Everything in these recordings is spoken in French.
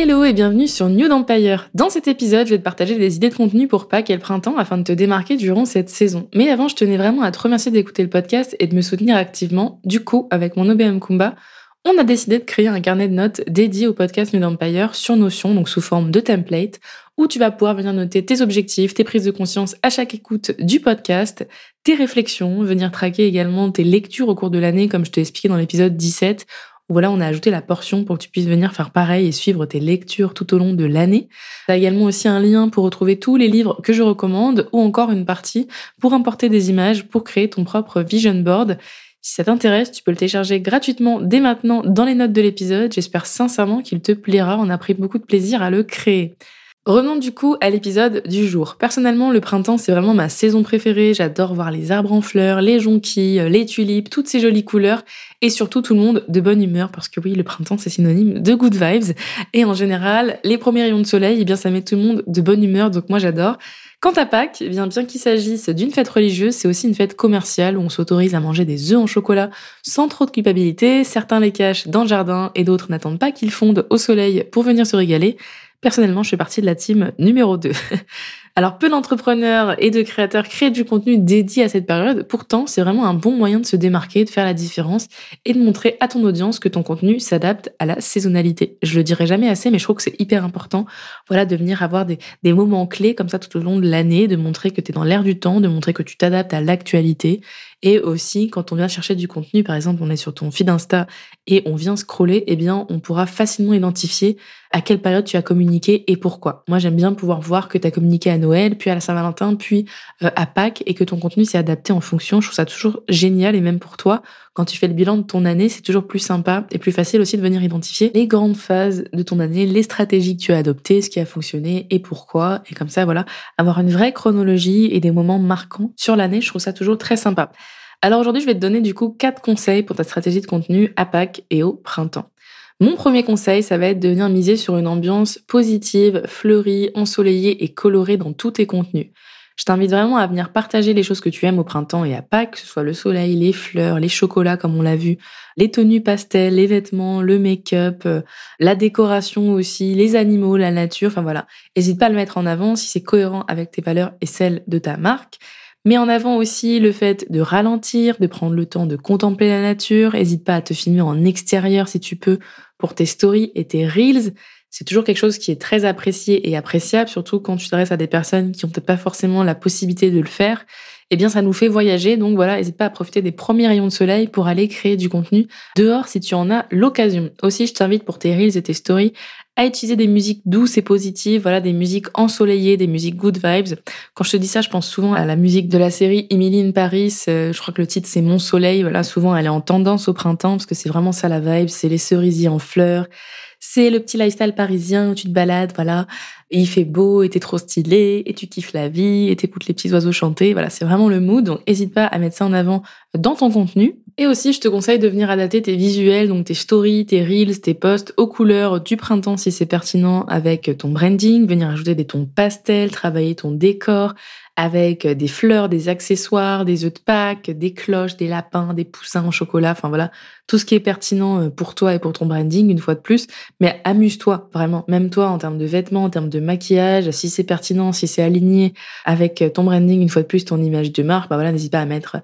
Hello et bienvenue sur New Empire. Dans cet épisode, je vais te partager des idées de contenu pour Pâques et le printemps afin de te démarquer durant cette saison. Mais avant, je tenais vraiment à te remercier d'écouter le podcast et de me soutenir activement. Du coup, avec mon OBM Kumba, on a décidé de créer un carnet de notes dédié au podcast New Empire sur Notion, donc sous forme de template, où tu vas pouvoir venir noter tes objectifs, tes prises de conscience à chaque écoute du podcast, tes réflexions, venir traquer également tes lectures au cours de l'année, comme je t'ai expliqué dans l'épisode 17, voilà, on a ajouté la portion pour que tu puisses venir faire pareil et suivre tes lectures tout au long de l'année. Tu as également aussi un lien pour retrouver tous les livres que je recommande ou encore une partie pour importer des images pour créer ton propre vision board. Si ça t'intéresse, tu peux le télécharger gratuitement dès maintenant dans les notes de l'épisode. J'espère sincèrement qu'il te plaira. On a pris beaucoup de plaisir à le créer. Revenons du coup à l'épisode du jour. Personnellement, le printemps, c'est vraiment ma saison préférée. J'adore voir les arbres en fleurs, les jonquilles, les tulipes, toutes ces jolies couleurs et surtout tout le monde de bonne humeur parce que oui, le printemps, c'est synonyme de good vibes. Et en général, les premiers rayons de soleil, eh bien, ça met tout le monde de bonne humeur. Donc moi, j'adore. Quant à Pâques, eh bien, bien qu'il s'agisse d'une fête religieuse, c'est aussi une fête commerciale où on s'autorise à manger des œufs en chocolat sans trop de culpabilité. Certains les cachent dans le jardin et d'autres n'attendent pas qu'ils fondent au soleil pour venir se régaler. Personnellement, je fais partie de la team numéro 2. Alors, peu d'entrepreneurs et de créateurs créent du contenu dédié à cette période. Pourtant, c'est vraiment un bon moyen de se démarquer, de faire la différence et de montrer à ton audience que ton contenu s'adapte à la saisonnalité. Je le dirai jamais assez, mais je trouve que c'est hyper important, voilà, de venir avoir des, moments clés comme ça tout au long de l'année, de montrer que tu es dans l'air du temps, de montrer que tu t'adaptes à l'actualité et aussi, quand on vient chercher du contenu, par exemple, on est sur ton feed Insta et on vient scroller, eh bien, on pourra facilement identifier à quelle période tu as communiqué et pourquoi. Moi, j'aime bien pouvoir voir que tu as communiqué à Noël, puis à la Saint-Valentin, puis euh, à Pâques et que ton contenu s'est adapté en fonction. Je trouve ça toujours génial et même pour toi, quand tu fais le bilan de ton année, c'est toujours plus sympa et plus facile aussi de venir identifier les grandes phases de ton année, les stratégies que tu as adoptées, ce qui a fonctionné et pourquoi. Et comme ça, voilà, avoir une vraie chronologie et des moments marquants sur l'année, je trouve ça toujours très sympa. Alors aujourd'hui, je vais te donner du coup quatre conseils pour ta stratégie de contenu à Pâques et au printemps. Mon premier conseil, ça va être de venir miser sur une ambiance positive, fleurie, ensoleillée et colorée dans tous tes contenus. Je t'invite vraiment à venir partager les choses que tu aimes au printemps et à Pâques, que ce soit le soleil, les fleurs, les chocolats comme on l'a vu, les tenues pastel, les vêtements, le make-up, euh, la décoration aussi, les animaux, la nature, enfin voilà. N'hésite pas à le mettre en avant si c'est cohérent avec tes valeurs et celles de ta marque. Mets en avant aussi le fait de ralentir, de prendre le temps de contempler la nature. N'hésite pas à te filmer en extérieur si tu peux pour tes stories et tes reels. C'est toujours quelque chose qui est très apprécié et appréciable, surtout quand tu t'adresses à des personnes qui ont peut-être pas forcément la possibilité de le faire. Eh bien, ça nous fait voyager. Donc voilà, n'hésite pas à profiter des premiers rayons de soleil pour aller créer du contenu dehors si tu en as l'occasion. Aussi, je t'invite pour tes reels et tes stories à utiliser des musiques douces et positives, voilà, des musiques ensoleillées, des musiques good vibes. Quand je te dis ça, je pense souvent à la musique de la série Emily in Paris. Euh, je crois que le titre c'est Mon Soleil. Voilà, souvent elle est en tendance au printemps parce que c'est vraiment ça la vibe. C'est les cerisiers en fleurs. C'est le petit lifestyle parisien où tu te balades, voilà, et il fait beau, et t'es trop stylé, et tu kiffes la vie, et t'écoutes les petits oiseaux chanter. Voilà, c'est vraiment le mood. Donc, n'hésite pas à mettre ça en avant dans ton contenu. Et aussi, je te conseille de venir adapter tes visuels, donc tes stories, tes reels, tes posts aux couleurs du printemps si c'est pertinent avec ton branding, venir ajouter des tons pastels, travailler ton décor avec des fleurs, des accessoires, des œufs de Pâques, des cloches, des lapins, des poussins en chocolat, enfin voilà, tout ce qui est pertinent euh, pour toi et pour ton branding une fois de plus. Mais amuse-toi vraiment, même toi en termes de vêtements, en termes de maquillage, si c'est pertinent, si c'est aligné avec ton branding une fois de plus, ton image de marque, bah voilà, n'hésite pas à mettre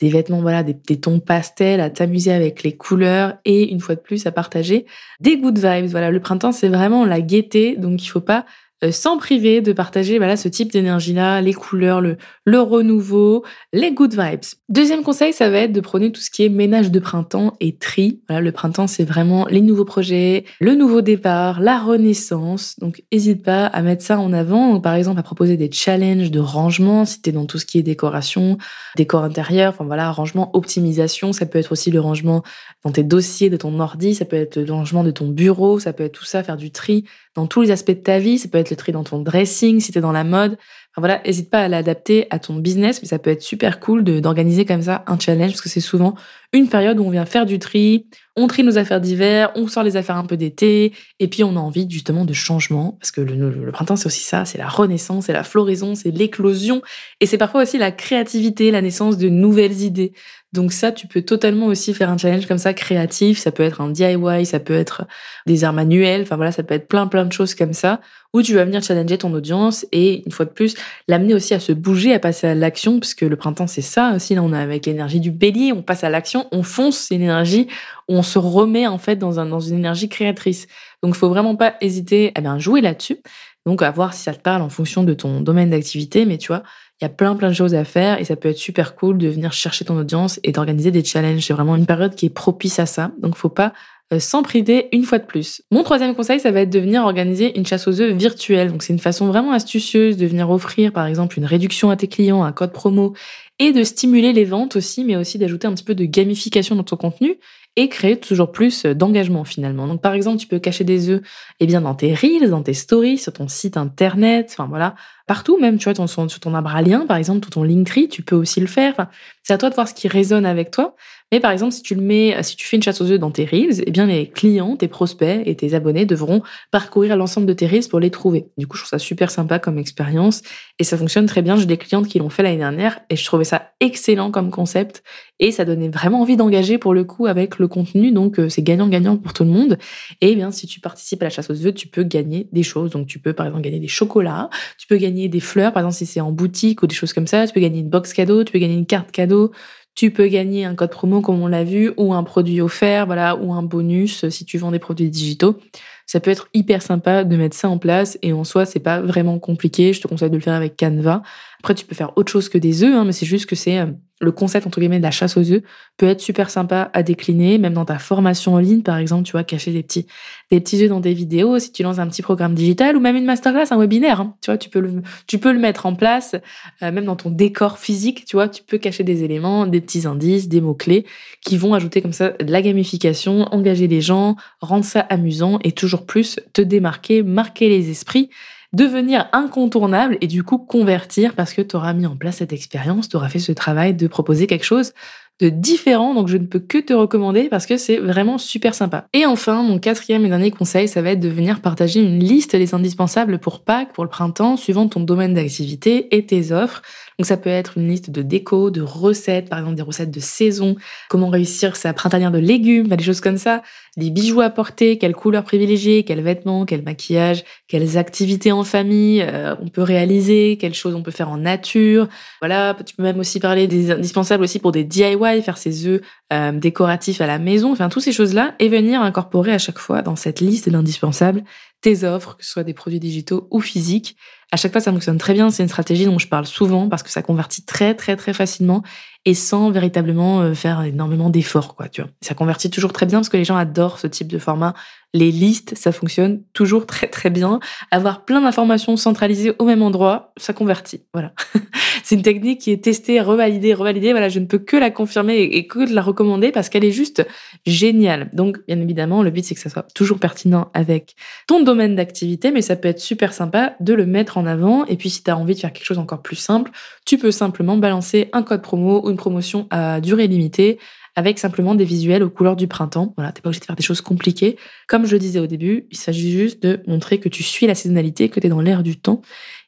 des vêtements, voilà, des, tons pastels, à t'amuser avec les couleurs et une fois de plus à partager des good vibes. Voilà, le printemps c'est vraiment la gaieté, donc il faut pas euh, sans priver de partager voilà ce type d'énergie-là, les couleurs, le, le renouveau, les good vibes. Deuxième conseil, ça va être de prôner tout ce qui est ménage de printemps et tri. Voilà, le printemps, c'est vraiment les nouveaux projets, le nouveau départ, la renaissance. Donc, n'hésite pas à mettre ça en avant. par exemple, à proposer des challenges de rangement si t'es dans tout ce qui est décoration, décor intérieur, enfin voilà, rangement, optimisation. Ça peut être aussi le rangement dans tes dossiers de ton ordi, ça peut être le rangement de ton bureau, ça peut être tout ça, faire du tri dans tous les aspects de ta vie, ça peut être le tri dans ton dressing, si tu es dans la mode. Voilà, n'hésite pas à l'adapter à ton business, mais ça peut être super cool d'organiser comme ça un challenge, parce que c'est souvent une période où on vient faire du tri, on trie nos affaires d'hiver, on sort les affaires un peu d'été, et puis on a envie justement de changement, parce que le, le printemps c'est aussi ça, c'est la renaissance, c'est la floraison, c'est l'éclosion, et c'est parfois aussi la créativité, la naissance de nouvelles idées. Donc ça, tu peux totalement aussi faire un challenge comme ça créatif. Ça peut être un DIY, ça peut être des arts manuels. Enfin voilà, ça peut être plein plein de choses comme ça où tu vas venir challenger ton audience et une fois de plus l'amener aussi à se bouger, à passer à l'action, parce que le printemps c'est ça aussi. Là, on a avec l'énergie du Bélier, on passe à l'action, on fonce, c'est une énergie on se remet en fait dans un dans une énergie créatrice. Donc, faut vraiment pas hésiter à bien jouer là-dessus. Donc, à voir si ça te parle en fonction de ton domaine d'activité, mais tu vois, il y a plein plein de choses à faire et ça peut être super cool de venir chercher ton audience et d'organiser des challenges. C'est vraiment une période qui est propice à ça. Donc faut pas euh, s'en priver une fois de plus. Mon troisième conseil, ça va être de venir organiser une chasse aux œufs virtuelle. Donc c'est une façon vraiment astucieuse de venir offrir par exemple une réduction à tes clients, un code promo et de stimuler les ventes aussi, mais aussi d'ajouter un petit peu de gamification dans ton contenu et créer toujours plus d'engagement finalement. Donc par exemple, tu peux cacher des œufs eh bien dans tes reels, dans tes stories, sur ton site internet, enfin voilà, partout même, tu vois, sur ton arbre à lien, par exemple, ton Linktree, tu peux aussi le faire. C'est à toi de voir ce qui résonne avec toi. Mais par exemple, si tu le mets, si tu fais une chasse aux œufs dans tes reels, eh bien les clients, tes prospects et tes abonnés devront parcourir l'ensemble de tes reels pour les trouver. Du coup, je trouve ça super sympa comme expérience et ça fonctionne très bien. J'ai des clientes qui l'ont fait l'année dernière et je ça excellent comme concept et ça donnait vraiment envie d'engager pour le coup avec le contenu. Donc euh, c'est gagnant-gagnant pour tout le monde. Et eh bien si tu participes à la chasse aux œufs, tu peux gagner des choses. Donc tu peux par exemple gagner des chocolats, tu peux gagner des fleurs, par exemple si c'est en boutique ou des choses comme ça. Tu peux gagner une box cadeau, tu peux gagner une carte cadeau tu peux gagner un code promo comme on l'a vu, ou un produit offert, voilà, ou un bonus si tu vends des produits digitaux. Ça peut être hyper sympa de mettre ça en place et en soi, c'est pas vraiment compliqué. Je te conseille de le faire avec Canva. Après, tu peux faire autre chose que des œufs, hein, mais c'est juste que c'est euh, le concept entre guillemets de la chasse aux œufs peut être super sympa à décliner, même dans ta formation en ligne, par exemple, tu vois, cacher des petits des petits œufs dans des vidéos, si tu lances un petit programme digital ou même une masterclass, un webinaire, hein, tu vois, tu peux le tu peux le mettre en place, euh, même dans ton décor physique, tu vois, tu peux cacher des éléments, des petits indices, des mots clés qui vont ajouter comme ça de la gamification, engager les gens, rendre ça amusant et toujours plus te démarquer, marquer les esprits devenir incontournable et du coup convertir parce que tu auras mis en place cette expérience, tu auras fait ce travail de proposer quelque chose de différent, donc je ne peux que te recommander parce que c'est vraiment super sympa. Et enfin, mon quatrième et dernier conseil, ça va être de venir partager une liste des indispensables pour Pâques, pour le printemps, suivant ton domaine d'activité et tes offres. Donc ça peut être une liste de déco, de recettes, par exemple des recettes de saison, comment réussir sa printanière de légumes, des choses comme ça, des bijoux à porter, quelles couleurs privilégier, quels vêtements, quel maquillage, quelles activités en famille euh, on peut réaliser, quelles choses on peut faire en nature. Voilà, tu peux même aussi parler des indispensables aussi pour des DIY, faire ses œufs euh, décoratifs à la maison, enfin toutes ces choses-là, et venir incorporer à chaque fois dans cette liste d'indispensables tes offres, que ce soit des produits digitaux ou physiques. À chaque fois, ça fonctionne très bien. C'est une stratégie dont je parle souvent parce que ça convertit très, très, très facilement et sans véritablement euh, faire énormément d'efforts, quoi, tu vois. Ça convertit toujours très bien parce que les gens adorent ce type de format. Les listes, ça fonctionne toujours très, très bien. Avoir plein d'informations centralisées au même endroit, ça convertit. Voilà. c'est une technique qui est testée, revalidée, revalidée. Voilà, je ne peux que la confirmer et que de la recommander parce qu'elle est juste géniale. Donc, bien évidemment, le but, c'est que ça soit toujours pertinent avec ton domaine d'activité, mais ça peut être super sympa de le mettre en avant. Et puis, si tu as envie de faire quelque chose encore plus simple, tu peux simplement balancer un code promo ou une promotion à durée limitée avec simplement des visuels aux couleurs du printemps. Voilà, t'es pas obligé de faire des choses compliquées. Comme je le disais au début, il s'agit juste de montrer que tu suis la saisonnalité, que tu es dans l'air du temps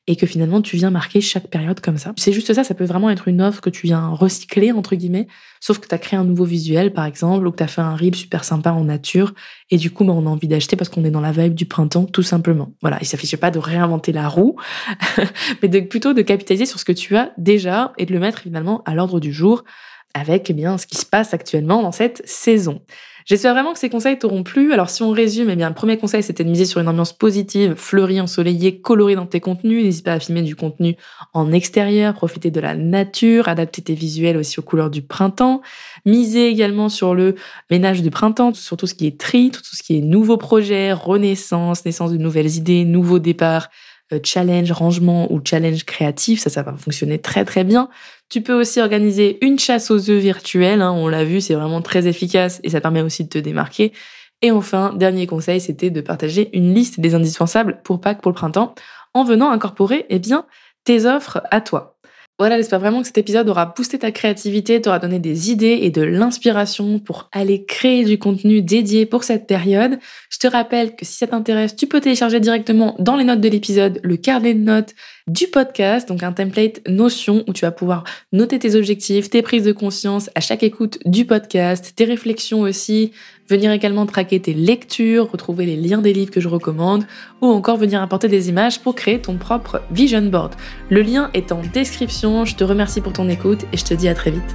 et que finalement tu viens marquer chaque période comme ça. C'est juste ça, ça peut vraiment être une offre que tu viens recycler entre guillemets, sauf que tu as créé un nouveau visuel par exemple ou que tu as fait un reel super sympa en nature et du coup bah, on a envie d'acheter parce qu'on est dans la vibe du printemps tout simplement. Voilà, il s'affiche pas de réinventer la roue, mais de, plutôt de capitaliser sur ce que tu as déjà et de le mettre finalement à l'ordre du jour avec eh bien ce qui se passe actuellement dans cette saison. J'espère vraiment que ces conseils t'auront plu. Alors si on résume, eh bien le premier conseil c'était de miser sur une ambiance positive, fleurie, ensoleillée, colorée dans tes contenus. N'hésite pas à filmer du contenu en extérieur, profiter de la nature, adapter tes visuels aussi aux couleurs du printemps. Miser également sur le ménage du printemps, sur tout ce qui est tri, tout ce qui est nouveaux projets, renaissance, naissance de nouvelles idées, nouveaux départs, euh, challenge rangement ou challenge créatif, ça, ça va fonctionner très très bien. Tu peux aussi organiser une chasse aux œufs virtuelle, hein, on l'a vu, c'est vraiment très efficace et ça permet aussi de te démarquer. Et enfin, dernier conseil, c'était de partager une liste des indispensables pour Pâques pour le printemps en venant incorporer eh bien, tes offres à toi. Voilà, j'espère vraiment que cet épisode aura boosté ta créativité, t'aura donné des idées et de l'inspiration pour aller créer du contenu dédié pour cette période. Je te rappelle que si ça t'intéresse, tu peux télécharger directement dans les notes de l'épisode le carnet de notes du podcast, donc un template Notion où tu vas pouvoir noter tes objectifs, tes prises de conscience à chaque écoute du podcast, tes réflexions aussi, venir également traquer tes lectures, retrouver les liens des livres que je recommande, ou encore venir apporter des images pour créer ton propre vision board. Le lien est en description, je te remercie pour ton écoute et je te dis à très vite.